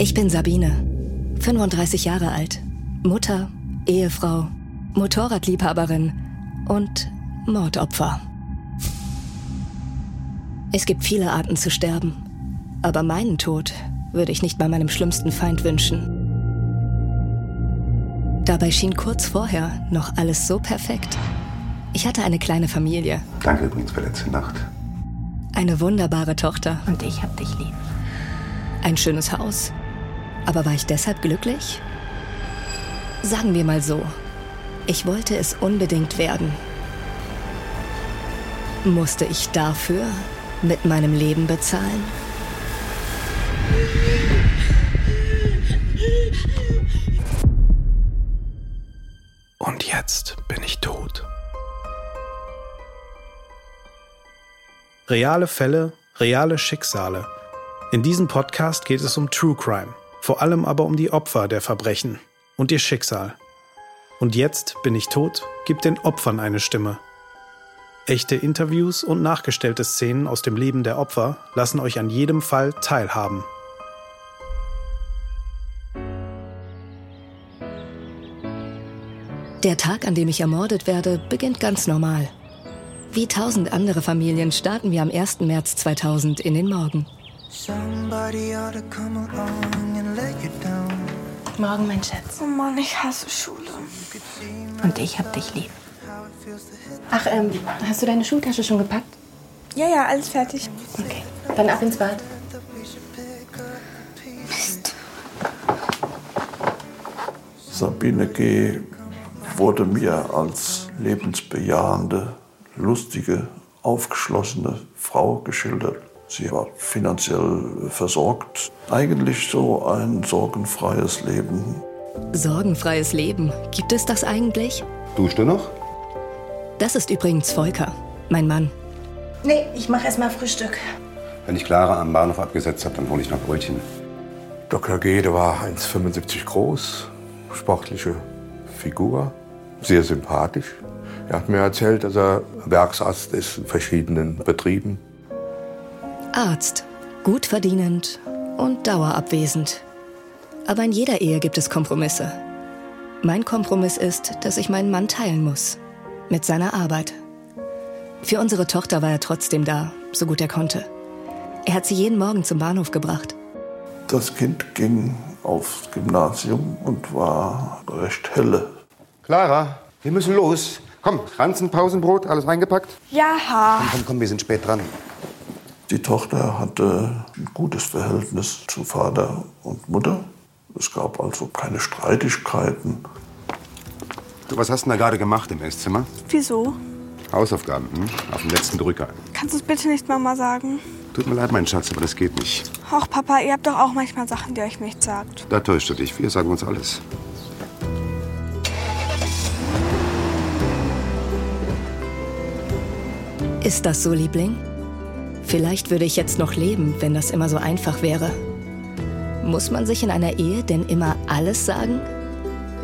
Ich bin Sabine, 35 Jahre alt, Mutter, Ehefrau, Motorradliebhaberin und Mordopfer. Es gibt viele Arten zu sterben, aber meinen Tod würde ich nicht bei meinem schlimmsten Feind wünschen. Dabei schien kurz vorher noch alles so perfekt. Ich hatte eine kleine Familie. Danke übrigens für letzte Nacht. Eine wunderbare Tochter. Und ich hab dich lieb. Ein schönes Haus. Aber war ich deshalb glücklich? Sagen wir mal so. Ich wollte es unbedingt werden. Musste ich dafür mit meinem Leben bezahlen? Und jetzt bin ich tot. Reale Fälle, reale Schicksale. In diesem Podcast geht es um True Crime, vor allem aber um die Opfer der Verbrechen und ihr Schicksal. Und jetzt bin ich tot, gibt den Opfern eine Stimme. Echte Interviews und nachgestellte Szenen aus dem Leben der Opfer lassen euch an jedem Fall teilhaben. Der Tag, an dem ich ermordet werde, beginnt ganz normal. Wie tausend andere Familien starten wir am 1. März 2000 in den Morgen. Morgen, mein Schatz. Oh Mann, ich hasse Schule. Und ich hab dich lieb. Ach, ähm, hast du deine Schultasche schon gepackt? Ja, ja, alles fertig. Okay. Dann ab ins Bad. Mist. Sabine G. wurde mir als lebensbejahende, lustige, aufgeschlossene Frau geschildert. Sie war finanziell versorgt. Eigentlich so ein sorgenfreies Leben. Sorgenfreies Leben. Gibt es das eigentlich? Duschst du noch? Das ist übrigens Volker, mein Mann. Nee, ich mach erst mal Frühstück. Wenn ich Clara am Bahnhof abgesetzt habe, dann hole ich noch Brötchen. Dr. G, der war 1,75 groß, sportliche Figur, sehr sympathisch. Er hat mir erzählt, dass er Werksarzt ist in verschiedenen Betrieben. Arzt. Gut verdienend und dauerabwesend. Aber in jeder Ehe gibt es Kompromisse. Mein Kompromiss ist, dass ich meinen Mann teilen muss. Mit seiner Arbeit. Für unsere Tochter war er trotzdem da, so gut er konnte. Er hat sie jeden Morgen zum Bahnhof gebracht. Das Kind ging aufs Gymnasium und war recht helle. Clara, wir müssen los. Komm, Ranzen, Pausenbrot, alles eingepackt? Ja, Komm, komm, komm, wir sind spät dran. Die Tochter hatte ein gutes Verhältnis zu Vater und Mutter. Es gab also keine Streitigkeiten. Du, was hast du denn da gerade gemacht im Esszimmer? wieso? Hausaufgaben, hm? Auf dem letzten Drücker. Kannst du es bitte nicht Mama sagen? Tut mir leid, mein Schatz, aber das geht nicht. Och, Papa, ihr habt doch auch manchmal Sachen, die euch nicht sagt. Da täuschst du dich. Wir sagen uns alles. Ist das so, Liebling? Vielleicht würde ich jetzt noch leben, wenn das immer so einfach wäre. Muss man sich in einer Ehe denn immer alles sagen?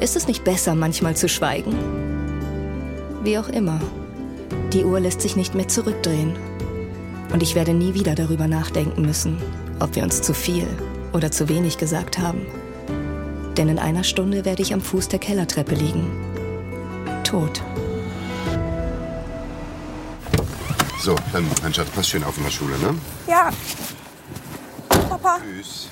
Ist es nicht besser, manchmal zu schweigen? Wie auch immer. Die Uhr lässt sich nicht mehr zurückdrehen. Und ich werde nie wieder darüber nachdenken müssen, ob wir uns zu viel oder zu wenig gesagt haben. Denn in einer Stunde werde ich am Fuß der Kellertreppe liegen. Tot. So, dann, mein Schatz, pass schön auf in der Schule, ne? Ja. Papa. Tschüss.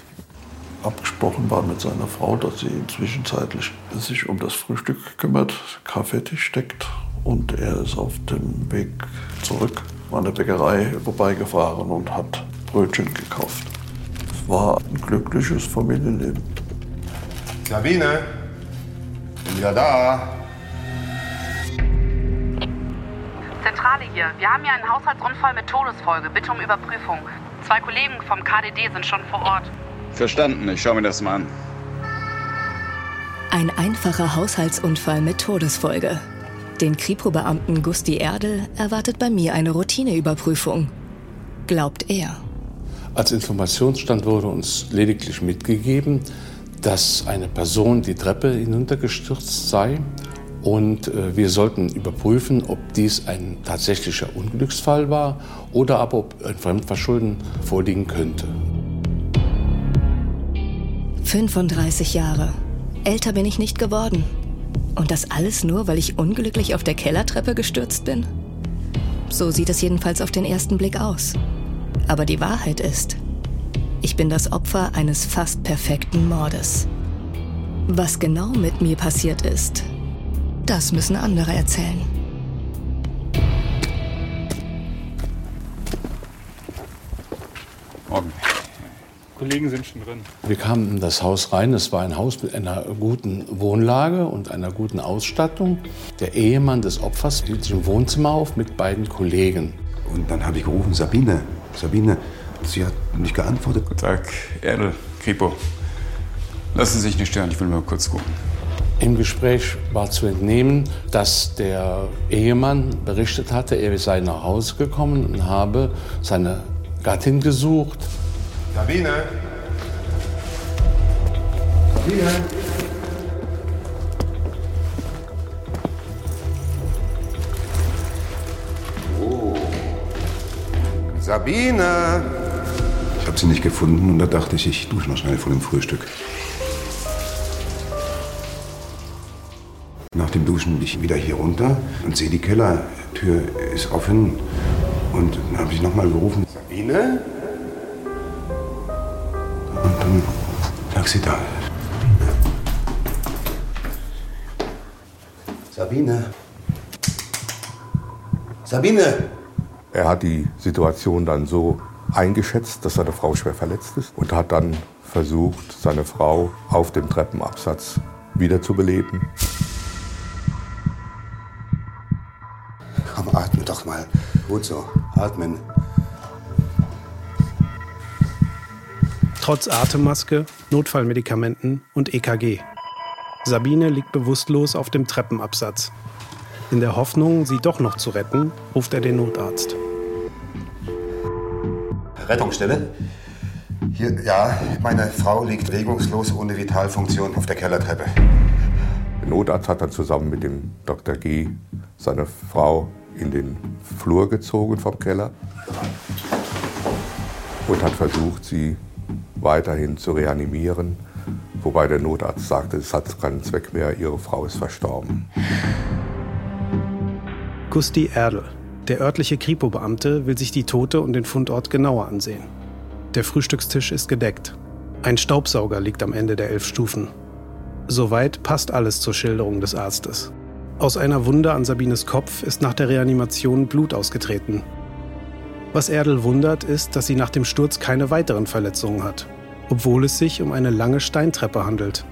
Abgesprochen war mit seiner Frau, dass sie zwischenzeitlich sich um das Frühstück kümmert, Kaffeetisch steckt und er ist auf dem Weg zurück an der Bäckerei vorbeigefahren und hat Brötchen gekauft. Es war ein glückliches Familienleben. Sabine, bin wieder da. Zentrale hier. Wir haben hier einen Haushaltsunfall mit Todesfolge. Bitte um Überprüfung. Zwei Kollegen vom KDD sind schon vor Ort. Verstanden, ich schau mir das mal an. Ein einfacher Haushaltsunfall mit Todesfolge. Den Kripo-Beamten Gusti Erdel erwartet bei mir eine Routineüberprüfung. Glaubt er. Als Informationsstand wurde uns lediglich mitgegeben, dass eine Person die Treppe hinuntergestürzt sei und äh, wir sollten überprüfen, ob dies ein tatsächlicher Unglücksfall war oder aber ob ein Fremdverschulden vorliegen könnte. 35 Jahre. Älter bin ich nicht geworden. Und das alles nur, weil ich unglücklich auf der Kellertreppe gestürzt bin? So sieht es jedenfalls auf den ersten Blick aus. Aber die Wahrheit ist, ich bin das Opfer eines fast perfekten Mordes. Was genau mit mir passiert ist, das müssen andere erzählen. Morgen. Kollegen sind schon drin. Wir kamen in das Haus rein. Es war ein Haus mit einer guten Wohnlage und einer guten Ausstattung. Der Ehemann des Opfers hielt sich im Wohnzimmer auf mit beiden Kollegen. Und dann habe ich gerufen, Sabine, Sabine. Sie hat nicht geantwortet. Guten Tag, Erdl, Kripo. Lassen Sie sich nicht stören, ich will mal kurz gucken. Im Gespräch war zu entnehmen, dass der Ehemann berichtet hatte, er sei nach Hause gekommen und habe seine Gattin gesucht. Sabine! Sabine! Oh. Sabine! Ich habe sie nicht gefunden und da dachte ich, ich dusche noch schnell vor dem Frühstück. Dem Duschen bin ich wieder hier runter und sehe, die Kellertür ist offen. Und dann habe ich nochmal gerufen, Sabine? Und dann lag sie da. Sabine? Sabine! Er hat die Situation dann so eingeschätzt, dass seine Frau schwer verletzt ist und hat dann versucht, seine Frau auf dem Treppenabsatz wiederzubeleben. Gut so. Atmen. Trotz Atemmaske, Notfallmedikamenten und EKG. Sabine liegt bewusstlos auf dem Treppenabsatz. In der Hoffnung, sie doch noch zu retten, ruft er den Notarzt. Rettungsstelle? Hier, ja, meine Frau liegt regungslos ohne Vitalfunktion auf der Kellertreppe. Der Notarzt hat dann zusammen mit dem Dr. G. seine Frau in den Flur gezogen vom Keller und hat versucht, sie weiterhin zu reanimieren, wobei der Notarzt sagte, es hat keinen Zweck mehr, ihre Frau ist verstorben. Gusti Erdl, der örtliche Kripo-Beamte, will sich die Tote und den Fundort genauer ansehen. Der Frühstückstisch ist gedeckt. Ein Staubsauger liegt am Ende der elf Stufen. Soweit passt alles zur Schilderung des Arztes. Aus einer Wunde an Sabines Kopf ist nach der Reanimation Blut ausgetreten. Was Erdl wundert, ist, dass sie nach dem Sturz keine weiteren Verletzungen hat, obwohl es sich um eine lange Steintreppe handelt.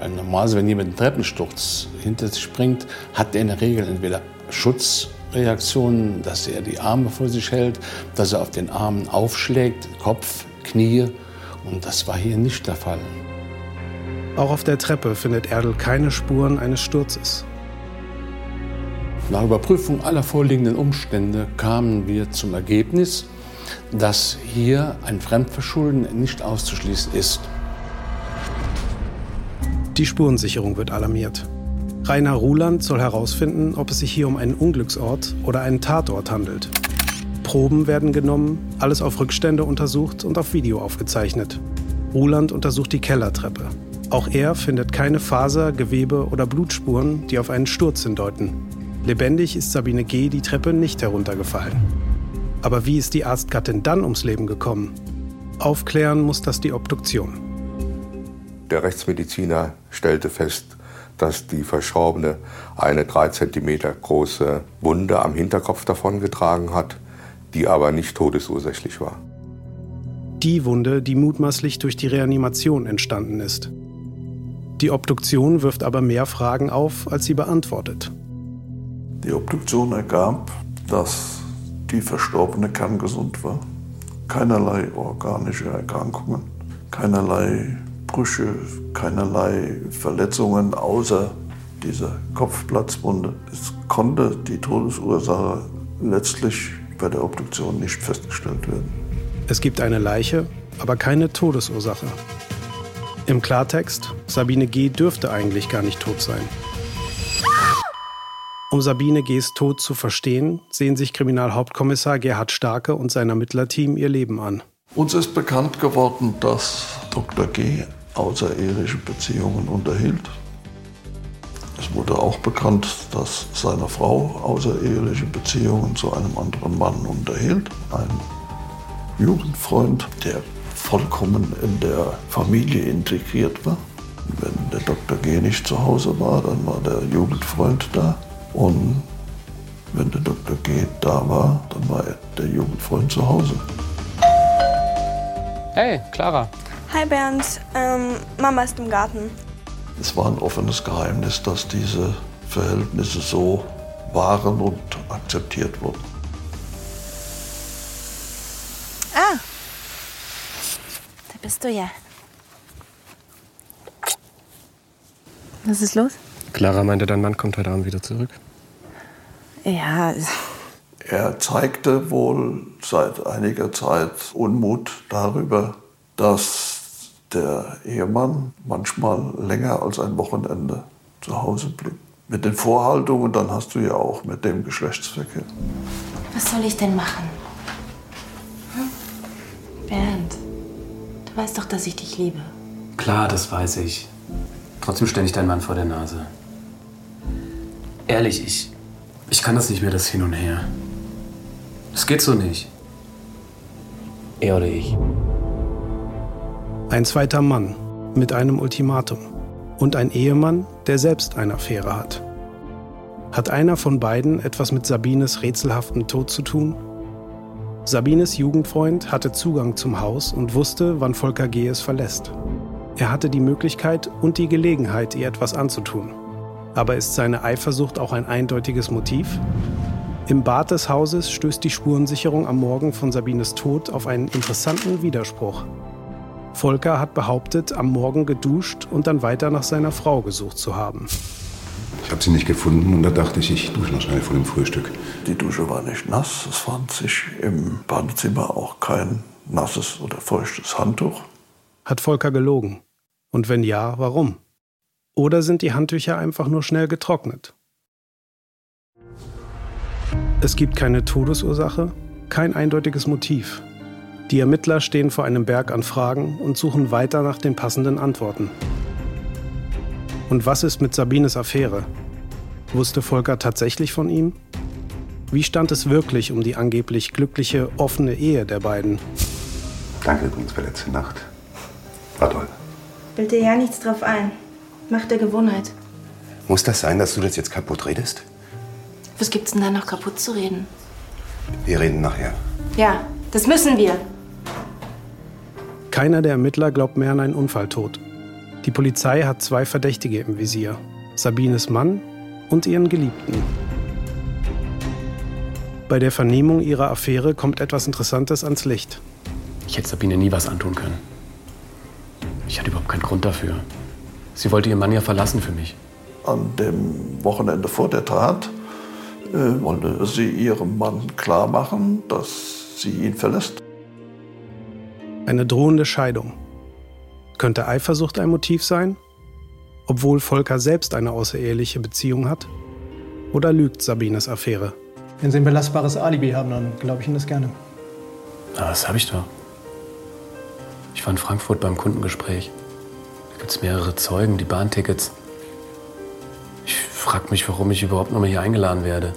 Normalerweise, wenn jemand einen Treppensturz hinter sich bringt, hat er in der Regel entweder Schutzreaktionen, dass er die Arme vor sich hält, dass er auf den Armen aufschlägt, Kopf, Knie. Und das war hier nicht der Fall. Auch auf der Treppe findet Erdl keine Spuren eines Sturzes. Nach Überprüfung aller vorliegenden Umstände kamen wir zum Ergebnis, dass hier ein Fremdverschulden nicht auszuschließen ist. Die Spurensicherung wird alarmiert. Rainer Ruland soll herausfinden, ob es sich hier um einen Unglücksort oder einen Tatort handelt. Proben werden genommen, alles auf Rückstände untersucht und auf Video aufgezeichnet. Ruland untersucht die Kellertreppe. Auch er findet keine Faser, Gewebe oder Blutspuren, die auf einen Sturz hindeuten. Lebendig ist Sabine G. die Treppe nicht heruntergefallen. Aber wie ist die Arztgattin dann ums Leben gekommen? Aufklären muss das die Obduktion. Der Rechtsmediziner stellte fest, dass die Verschorbene eine drei Zentimeter große Wunde am Hinterkopf davongetragen hat, die aber nicht todesursächlich war. Die Wunde, die mutmaßlich durch die Reanimation entstanden ist. Die Obduktion wirft aber mehr Fragen auf, als sie beantwortet. Die Obduktion ergab, dass die Verstorbene kerngesund war. Keinerlei organische Erkrankungen, keinerlei Brüche, keinerlei Verletzungen außer dieser Kopfplatzwunde. Es konnte die Todesursache letztlich bei der Obduktion nicht festgestellt werden. Es gibt eine Leiche, aber keine Todesursache. Im Klartext, Sabine G. dürfte eigentlich gar nicht tot sein. Um Sabine G.'s Tod zu verstehen, sehen sich Kriminalhauptkommissar Gerhard Starke und sein Ermittlerteam ihr Leben an. Uns ist bekannt geworden, dass Dr. G. außereheliche Beziehungen unterhielt. Es wurde auch bekannt, dass seine Frau außereheliche Beziehungen zu einem anderen Mann unterhielt. Ein Jugendfreund, der vollkommen in der Familie integriert war. Wenn der Dr. G nicht zu Hause war, dann war der Jugendfreund da. Und wenn der Dr. G da war, dann war der Jugendfreund zu Hause. Hey, Clara. Hi Bernd, ähm, Mama ist im Garten. Es war ein offenes Geheimnis, dass diese Verhältnisse so waren und akzeptiert wurden. Ah, bist du ja. Was ist los? Clara meinte, dein Mann kommt heute Abend wieder zurück. Ja, Er zeigte wohl seit einiger Zeit Unmut darüber, dass der Ehemann manchmal länger als ein Wochenende zu Hause blieb. Mit den Vorhaltungen, dann hast du ja auch mit dem Geschlechtsverkehr. was soll ich denn machen? Hm? Bernd, du weißt doch, dass ich dich liebe. Klar, das weiß ich. Trotzdem ständig dein Mann vor der Nase. Ehrlich, ich. Ich kann das nicht mehr, das Hin und Her. Das geht so nicht. Er oder ich. Ein zweiter Mann mit einem Ultimatum. Und ein Ehemann, der selbst eine Affäre hat. Hat einer von beiden etwas mit Sabines rätselhaftem Tod zu tun? Sabines Jugendfreund hatte Zugang zum Haus und wusste, wann Volker G. es verlässt. Er hatte die Möglichkeit und die Gelegenheit, ihr etwas anzutun. Aber ist seine Eifersucht auch ein eindeutiges Motiv? Im Bad des Hauses stößt die Spurensicherung am Morgen von Sabines Tod auf einen interessanten Widerspruch. Volker hat behauptet, am Morgen geduscht und dann weiter nach seiner Frau gesucht zu haben. Ich habe sie nicht gefunden und da dachte ich, ich dusche noch schnell vor dem Frühstück. Die Dusche war nicht nass, es fand sich im Badezimmer auch kein nasses oder feuchtes Handtuch. Hat Volker gelogen? Und wenn ja, warum? Oder sind die Handtücher einfach nur schnell getrocknet? Es gibt keine Todesursache, kein eindeutiges Motiv. Die Ermittler stehen vor einem Berg an Fragen und suchen weiter nach den passenden Antworten. Und was ist mit Sabines Affäre? Wusste Volker tatsächlich von ihm? Wie stand es wirklich um die angeblich glückliche, offene Ehe der beiden? Danke übrigens für letzte Nacht. War toll. Bild dir ja nichts drauf ein. Macht der Gewohnheit. Muss das sein, dass du das jetzt kaputt redest? Was gibt's denn da noch kaputt zu reden? Wir reden nachher. Ja, das müssen wir. Keiner der Ermittler glaubt mehr an einen Unfalltod. Die Polizei hat zwei Verdächtige im Visier: Sabines Mann und ihren Geliebten. Bei der Vernehmung ihrer Affäre kommt etwas Interessantes ans Licht. Ich hätte Sabine nie was antun können. Ich hatte überhaupt keinen Grund dafür. Sie wollte ihren Mann ja verlassen für mich. An dem Wochenende vor der Tat äh, wollte sie ihrem Mann klar machen, dass sie ihn verlässt. Eine drohende Scheidung. Könnte Eifersucht ein Motiv sein? Obwohl Volker selbst eine außereheliche Beziehung hat? Oder lügt Sabines Affäre? Wenn Sie ein belastbares Alibi haben, dann glaube ich Ihnen das gerne. Aber das habe ich doch. Ich war in Frankfurt beim Kundengespräch. Da gibt es mehrere Zeugen, die Bahntickets. Ich frage mich, warum ich überhaupt noch mal hier eingeladen werde.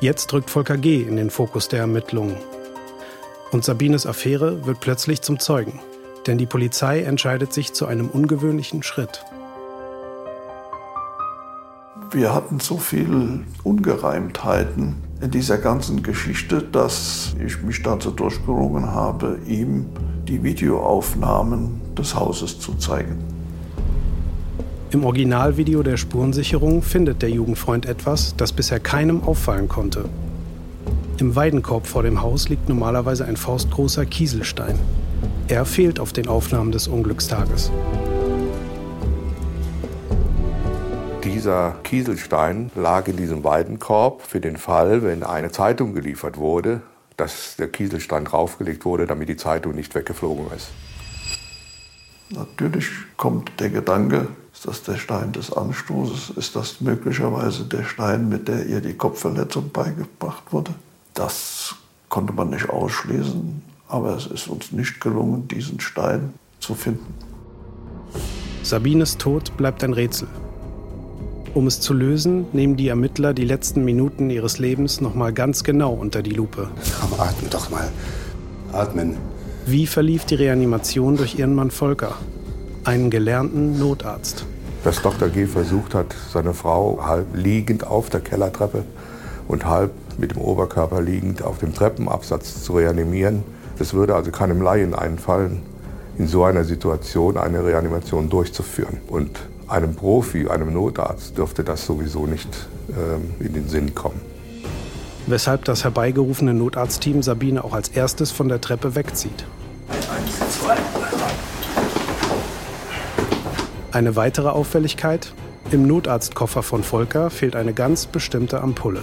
Jetzt rückt Volker G. in den Fokus der Ermittlungen. Und Sabines Affäre wird plötzlich zum Zeugen. Denn die Polizei entscheidet sich zu einem ungewöhnlichen Schritt. Wir hatten so viele Ungereimtheiten in dieser ganzen Geschichte, dass ich mich dazu durchgerungen habe, ihm die Videoaufnahmen des Hauses zu zeigen. Im Originalvideo der Spurensicherung findet der Jugendfreund etwas, das bisher keinem auffallen konnte. Im Weidenkorb vor dem Haus liegt normalerweise ein faustgroßer Kieselstein. Er fehlt auf den Aufnahmen des Unglückstages. Dieser Kieselstein lag in diesem Weidenkorb für den Fall, wenn eine Zeitung geliefert wurde, dass der Kieselstein draufgelegt wurde, damit die Zeitung nicht weggeflogen ist. Natürlich kommt der Gedanke, ist das der Stein des Anstoßes? Ist das möglicherweise der Stein, mit der ihr die Kopfverletzung beigebracht wurde? Das konnte man nicht ausschließen, aber es ist uns nicht gelungen, diesen Stein zu finden. Sabines Tod bleibt ein Rätsel. Um es zu lösen, nehmen die Ermittler die letzten Minuten ihres Lebens noch mal ganz genau unter die Lupe. Komm, atme doch mal. Atmen. Wie verlief die Reanimation durch ihren Mann Volker, einen gelernten Notarzt? Dass Dr. G. versucht hat, seine Frau halb liegend auf der Kellertreppe und halb mit dem Oberkörper liegend auf dem Treppenabsatz zu reanimieren, das würde also keinem Laien einfallen, in so einer Situation eine Reanimation durchzuführen. Und einem Profi, einem Notarzt dürfte das sowieso nicht ähm, in den Sinn kommen. Weshalb das herbeigerufene Notarztteam Sabine auch als erstes von der Treppe wegzieht. Eine weitere Auffälligkeit? Im Notarztkoffer von Volker fehlt eine ganz bestimmte Ampulle.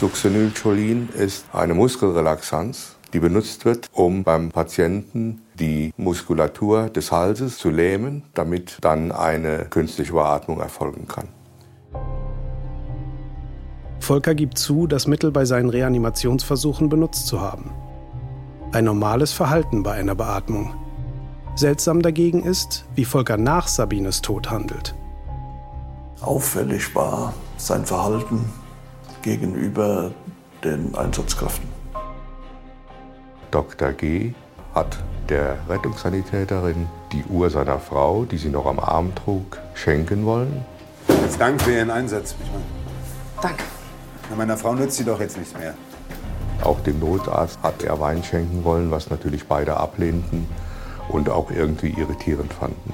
Succinylcholin ist eine Muskelrelaxanz, die benutzt wird, um beim Patienten die Muskulatur des Halses zu lähmen, damit dann eine künstliche Beatmung erfolgen kann. Volker gibt zu, das Mittel bei seinen Reanimationsversuchen benutzt zu haben. Ein normales Verhalten bei einer Beatmung. Seltsam dagegen ist, wie Volker nach Sabines Tod handelt. Auffällig war sein Verhalten gegenüber den Einsatzkräften. Dr. G. hat der Rettungssanitäterin die Uhr seiner Frau, die sie noch am Arm trug, schenken wollen. Als Dank für Ihren Einsatz, Bichmann. Danke. Na, meiner Frau nützt sie doch jetzt nichts mehr. Auch dem Notarzt hat er Wein schenken wollen, was natürlich beide ablehnten und auch irgendwie irritierend fanden.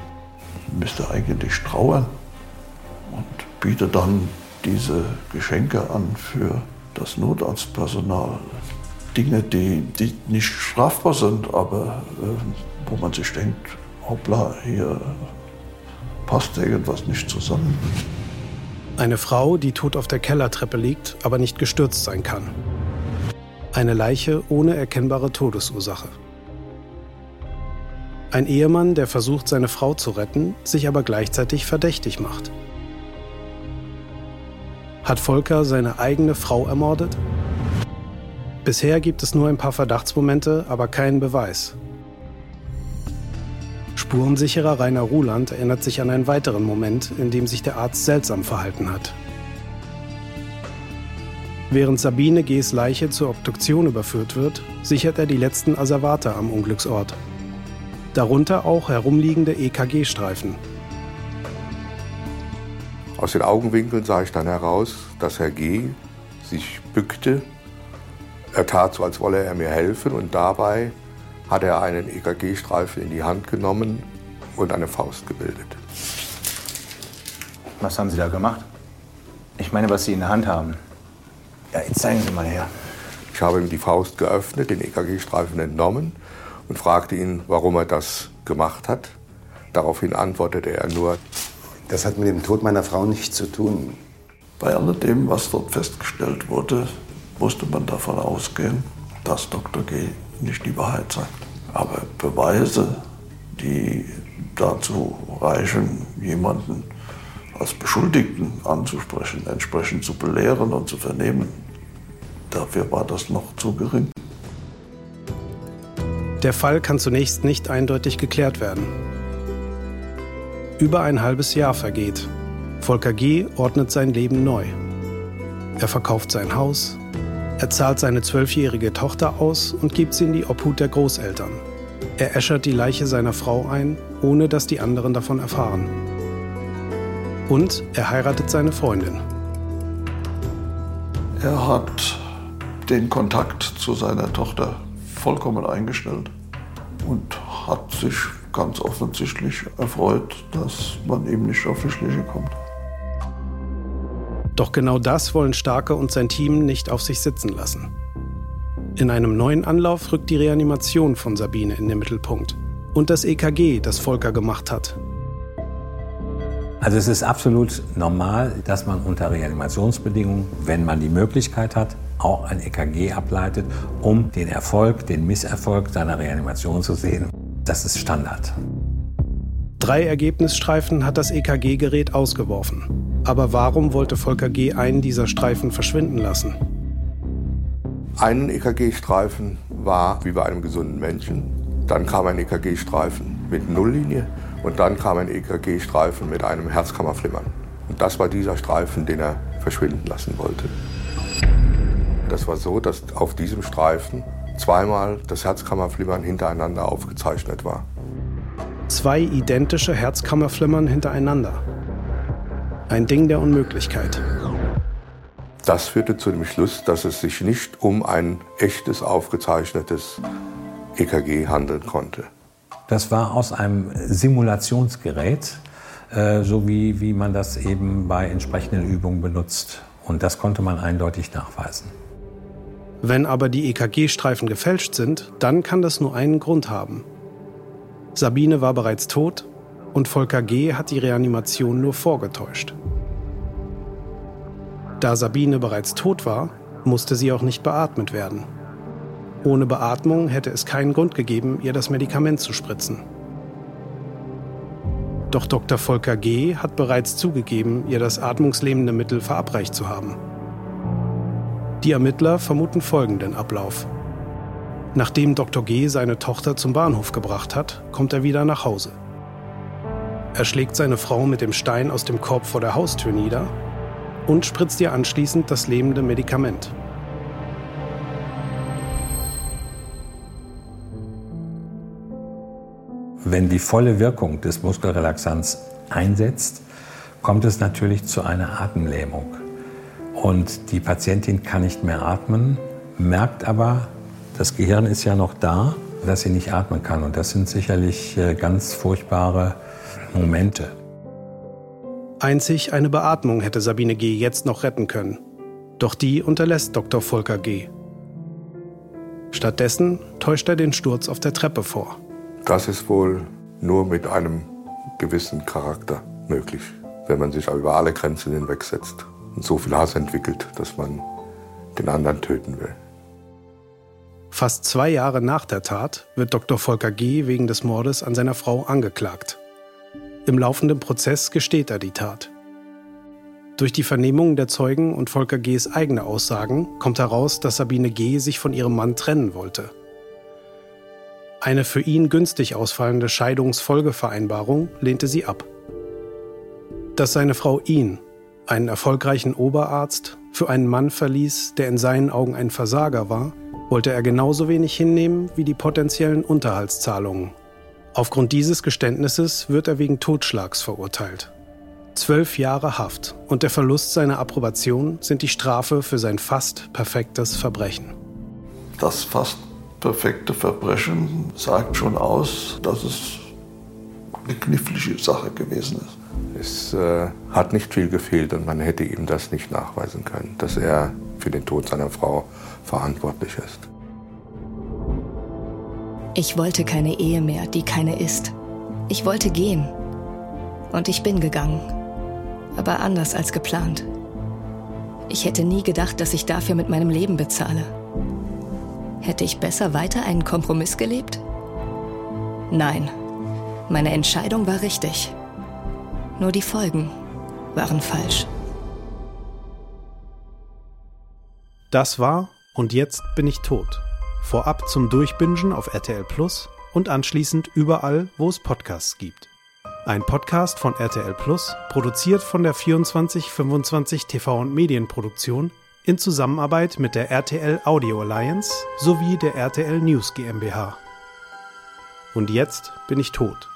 Müsste eigentlich trauern und bietet dann diese Geschenke an für das Notarztpersonal. Dinge, die, die nicht strafbar sind, aber äh, wo man sich denkt, hoppla, hier passt irgendwas nicht zusammen. Eine Frau, die tot auf der Kellertreppe liegt, aber nicht gestürzt sein kann. Eine Leiche ohne erkennbare Todesursache. Ein Ehemann, der versucht, seine Frau zu retten, sich aber gleichzeitig verdächtig macht. Hat Volker seine eigene Frau ermordet? Bisher gibt es nur ein paar Verdachtsmomente, aber keinen Beweis. Spurensicherer Rainer Ruland erinnert sich an einen weiteren Moment, in dem sich der Arzt seltsam verhalten hat. Während Sabine G.s Leiche zur Obduktion überführt wird, sichert er die letzten Asservate am Unglücksort. Darunter auch herumliegende EKG-Streifen. Aus den Augenwinkeln sah ich dann heraus, dass Herr G. sich bückte. Er tat so, als wolle er mir helfen und dabei hat er einen EKG-Streifen in die Hand genommen und eine Faust gebildet. Was haben Sie da gemacht? Ich meine, was Sie in der Hand haben. Ja, jetzt zeigen Sie mal her. Ich habe ihm die Faust geöffnet, den EKG-Streifen entnommen und fragte ihn, warum er das gemacht hat. Daraufhin antwortete er nur, das hat mit dem Tod meiner Frau nichts zu tun. Bei alledem, was dort festgestellt wurde, musste man davon ausgehen, dass Dr. G. nicht die Wahrheit sagt. Aber Beweise, die dazu reichen, jemanden als Beschuldigten anzusprechen, entsprechend zu belehren und zu vernehmen, dafür war das noch zu gering. Der Fall kann zunächst nicht eindeutig geklärt werden. Über ein halbes Jahr vergeht. Volker G. ordnet sein Leben neu. Er verkauft sein Haus, er zahlt seine zwölfjährige Tochter aus und gibt sie in die Obhut der Großeltern. Er äschert die Leiche seiner Frau ein, ohne dass die anderen davon erfahren. Und er heiratet seine Freundin. Er hat den Kontakt zu seiner Tochter vollkommen eingestellt und hat sich ganz offensichtlich erfreut, dass man ihm nicht auf die Schliche kommt. Doch genau das wollen Starke und sein Team nicht auf sich sitzen lassen. In einem neuen Anlauf rückt die Reanimation von Sabine in den Mittelpunkt und das EKG, das Volker gemacht hat. Also es ist absolut normal, dass man unter Reanimationsbedingungen, wenn man die Möglichkeit hat, auch ein EKG ableitet, um den Erfolg, den Misserfolg seiner Reanimation zu sehen. Das ist Standard. Drei Ergebnisstreifen hat das EKG-Gerät ausgeworfen. Aber warum wollte Volker G. einen dieser Streifen verschwinden lassen? Einen EKG-Streifen war wie bei einem gesunden Menschen. Dann kam ein EKG-Streifen mit Nulllinie und dann kam ein EKG-Streifen mit einem Herzkammerflimmern. Und das war dieser Streifen, den er verschwinden lassen wollte. Das war so, dass auf diesem Streifen zweimal das Herzkammerflimmern hintereinander aufgezeichnet war. Zwei identische Herzkammerflimmern hintereinander. Ein Ding der Unmöglichkeit. Das führte zu dem Schluss, dass es sich nicht um ein echtes aufgezeichnetes EKG handeln konnte. Das war aus einem Simulationsgerät, äh, so wie, wie man das eben bei entsprechenden Übungen benutzt. Und das konnte man eindeutig nachweisen. Wenn aber die EKG-Streifen gefälscht sind, dann kann das nur einen Grund haben. Sabine war bereits tot und Volker G. hat die Reanimation nur vorgetäuscht. Da Sabine bereits tot war, musste sie auch nicht beatmet werden. Ohne Beatmung hätte es keinen Grund gegeben, ihr das Medikament zu spritzen. Doch Dr. Volker G. hat bereits zugegeben, ihr das atmungslähmende Mittel verabreicht zu haben. Die Ermittler vermuten folgenden Ablauf. Nachdem Dr. G. seine Tochter zum Bahnhof gebracht hat, kommt er wieder nach Hause. Er schlägt seine Frau mit dem Stein aus dem Korb vor der Haustür nieder und spritzt ihr anschließend das lebende Medikament. Wenn die volle Wirkung des Muskelrelaxants einsetzt, kommt es natürlich zu einer Atemlähmung. Und die Patientin kann nicht mehr atmen, merkt aber, das Gehirn ist ja noch da, dass sie nicht atmen kann. Und das sind sicherlich äh, ganz furchtbare Momente. Einzig eine Beatmung hätte Sabine G. jetzt noch retten können. Doch die unterlässt Dr. Volker G. Stattdessen täuscht er den Sturz auf der Treppe vor. Das ist wohl nur mit einem gewissen Charakter möglich, wenn man sich über alle Grenzen hinwegsetzt so viel Hass entwickelt, dass man den anderen töten will. Fast zwei Jahre nach der Tat wird Dr. Volker G. wegen des Mordes an seiner Frau angeklagt. Im laufenden Prozess gesteht er die Tat. Durch die Vernehmung der Zeugen und Volker G.s eigene Aussagen kommt heraus, dass Sabine G. sich von ihrem Mann trennen wollte. Eine für ihn günstig ausfallende Scheidungsfolgevereinbarung lehnte sie ab. Dass seine Frau ihn, einen erfolgreichen Oberarzt, für einen Mann verließ, der in seinen Augen ein Versager war, wollte er genauso wenig hinnehmen wie die potenziellen Unterhaltszahlungen. Aufgrund dieses Geständnisses wird er wegen Totschlags verurteilt. Zwölf Jahre Haft und der Verlust seiner Approbation sind die Strafe für sein fast perfektes Verbrechen. Das fast perfekte Verbrechen sagt schon aus, dass es eine knifflige Sache gewesen ist. Es äh, hat nicht viel gefehlt und man hätte ihm das nicht nachweisen können, dass er für den Tod seiner Frau verantwortlich ist. Ich wollte keine Ehe mehr, die keine ist. Ich wollte gehen. Und ich bin gegangen. Aber anders als geplant. Ich hätte nie gedacht, dass ich dafür mit meinem Leben bezahle. Hätte ich besser weiter einen Kompromiss gelebt? Nein. Meine Entscheidung war richtig. Nur die Folgen waren falsch. Das war Und jetzt bin ich tot. Vorab zum Durchbingen auf RTL Plus und anschließend überall, wo es Podcasts gibt. Ein Podcast von RTL Plus, produziert von der 2425 TV und Medienproduktion in Zusammenarbeit mit der RTL Audio Alliance sowie der RTL News GmbH. Und jetzt bin ich tot.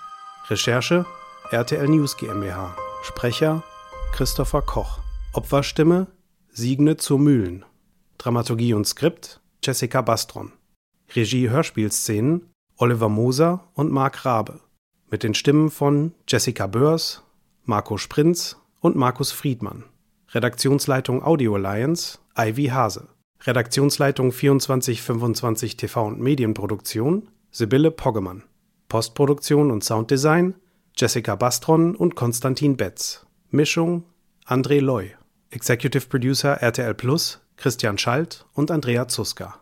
Recherche RTL News GmbH. Sprecher Christopher Koch. Opferstimme Signe zur Mühlen. Dramaturgie und Skript Jessica Bastron. Regie Hörspielszenen Oliver Moser und Marc Rabe. Mit den Stimmen von Jessica Börs, Marco Sprinz und Markus Friedmann. Redaktionsleitung Audio Alliance Ivy Hase. Redaktionsleitung 2425 TV und Medienproduktion Sibylle Poggemann. Postproduktion und Sounddesign Jessica Bastron und Konstantin Betz. Mischung André Loy. Executive Producer RTL Plus Christian Schalt und Andrea Zuska.